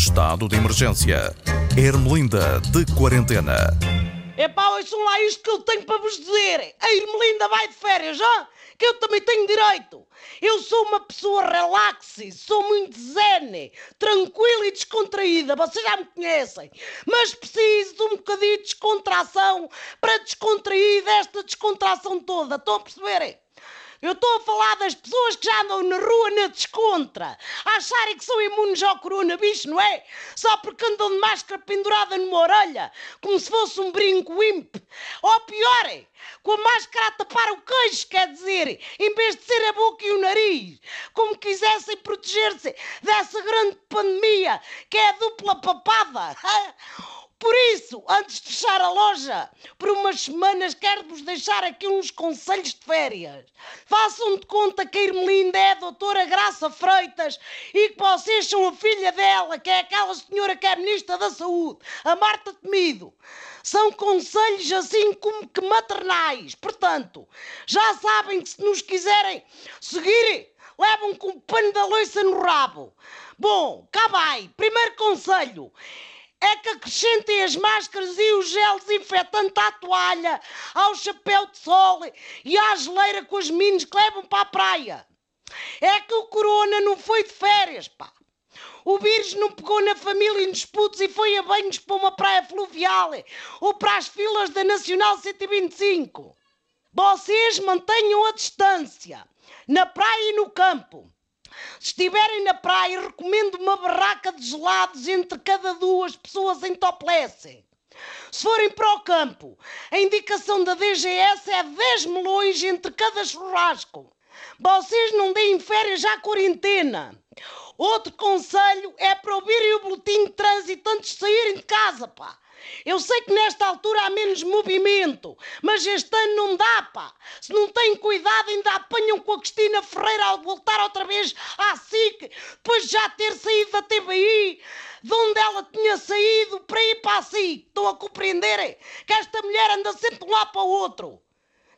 Estado de emergência. Ermelinda de quarentena. Epá, ouçam lá isto que eu tenho para vos dizer. A Ermelinda vai de férias, já? Que eu também tenho direito. Eu sou uma pessoa relaxe, sou muito zen, tranquila e descontraída. Vocês já me conhecem. Mas preciso de um bocadinho de descontração para descontrair desta descontração toda. Estão a perceberem? Eu estou a falar das pessoas que já andam na rua na descontra, a acharem que são imunes ao coronavírus, não é? Só porque andam de máscara pendurada numa orelha, como se fosse um brinco imp. Ou pior, com a máscara a tapar o queixo, quer dizer, em vez de ser a boca e quisessem proteger-se dessa grande pandemia que é a dupla papada. Por isso, antes de fechar a loja, por umas semanas quero-vos deixar aqui uns conselhos de férias. Façam de conta que a Irmelinda é a doutora Graça Freitas e que vocês são a filha dela, que é aquela senhora que é ministra da Saúde, a Marta Temido. São conselhos assim como que maternais. Portanto, já sabem que se nos quiserem seguir, levam com o pano da loiça no rabo. Bom, cá vai. Primeiro conselho é que acrescentem as máscaras e o gel desinfetante à toalha, ao chapéu de sol e à geleira com os meninos que levam para a praia. É que o corona não foi de férias, pá. O vírus não pegou na família e nos putos e foi a banhos para uma praia fluvial ou para as filas da Nacional 125. Vocês mantenham a distância, na praia e no campo. Se estiverem na praia, recomendo uma barraca de gelados entre cada duas pessoas em topless. Se forem para o campo, a indicação da DGS é 10 melões entre cada churrasco. Vocês não deem férias à quarentena. Outro conselho é para ouvirem o boletim de trânsito antes de saírem de casa, pá. Eu sei que nesta altura há menos movimento, mas este ano não dá, pá. Se não têm cuidado, ainda apanham com a Cristina Ferreira ao voltar outra vez à SIC, depois de já ter saído da TVI, de onde ela tinha saído para ir para a SIC. Estão a compreender? Que esta mulher anda sempre de um lado para o outro.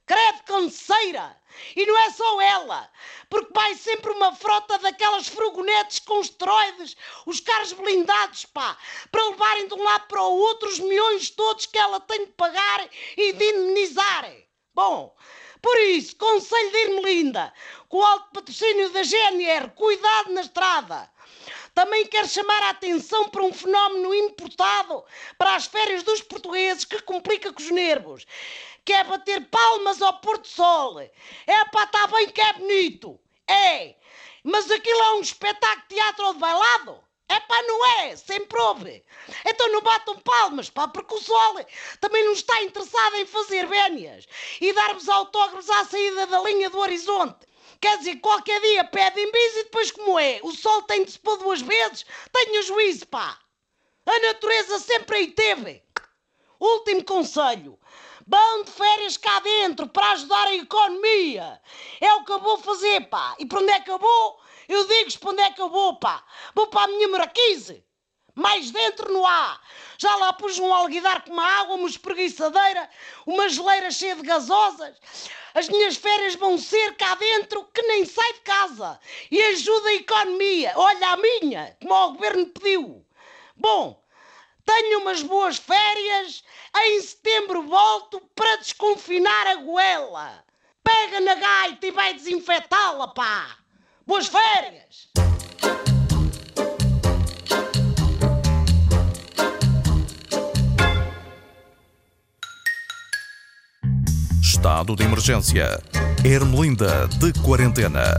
Credo canseira! E não é só ela, porque vai sempre uma frota daquelas furgonetes com esteroides, os carros blindados, pá, para levarem de um lado para o outro os milhões todos que ela tem de pagar e de indemnizar. Bom, por isso, conselho de Irmelinda, com o alto patrocínio da GNR, cuidado na estrada. Também quero chamar a atenção para um fenómeno importado para as férias dos portugueses que complica com os nervos que é bater palmas ao Porto Sol. É pá, está bem que é bonito. É. Mas aquilo é um espetáculo de teatro de bailado? É pá, não é, sempre houve. Então não batam palmas, pá, porque o Sol também não está interessado em fazer vénias e dar-vos autógrafos à saída da linha do horizonte. Quer dizer, qualquer dia pedem bis e depois como é? O Sol tem de se pôr duas vezes? Tenha juízo, pá. A natureza sempre aí teve. Último conselho. Vão de férias cá dentro para ajudar a economia. É o que eu vou fazer, pá. E para onde é que eu vou? Eu digo-vos para onde é que eu vou, pá. Vou para a minha maraquise. Mais dentro não há. Já lá pus um alguidar com uma água, uma espreguiçadeira, uma geleira cheia de gasosas. As minhas férias vão ser cá dentro que nem sai de casa. E ajuda a economia. Olha a minha, como o governo pediu. Bom, tenho umas boas férias. Em setembro volto para desconfinar a goela. Pega na gaita e vai desinfetá-la, pá. Boas férias! Estado de emergência. Ermelinda de quarentena.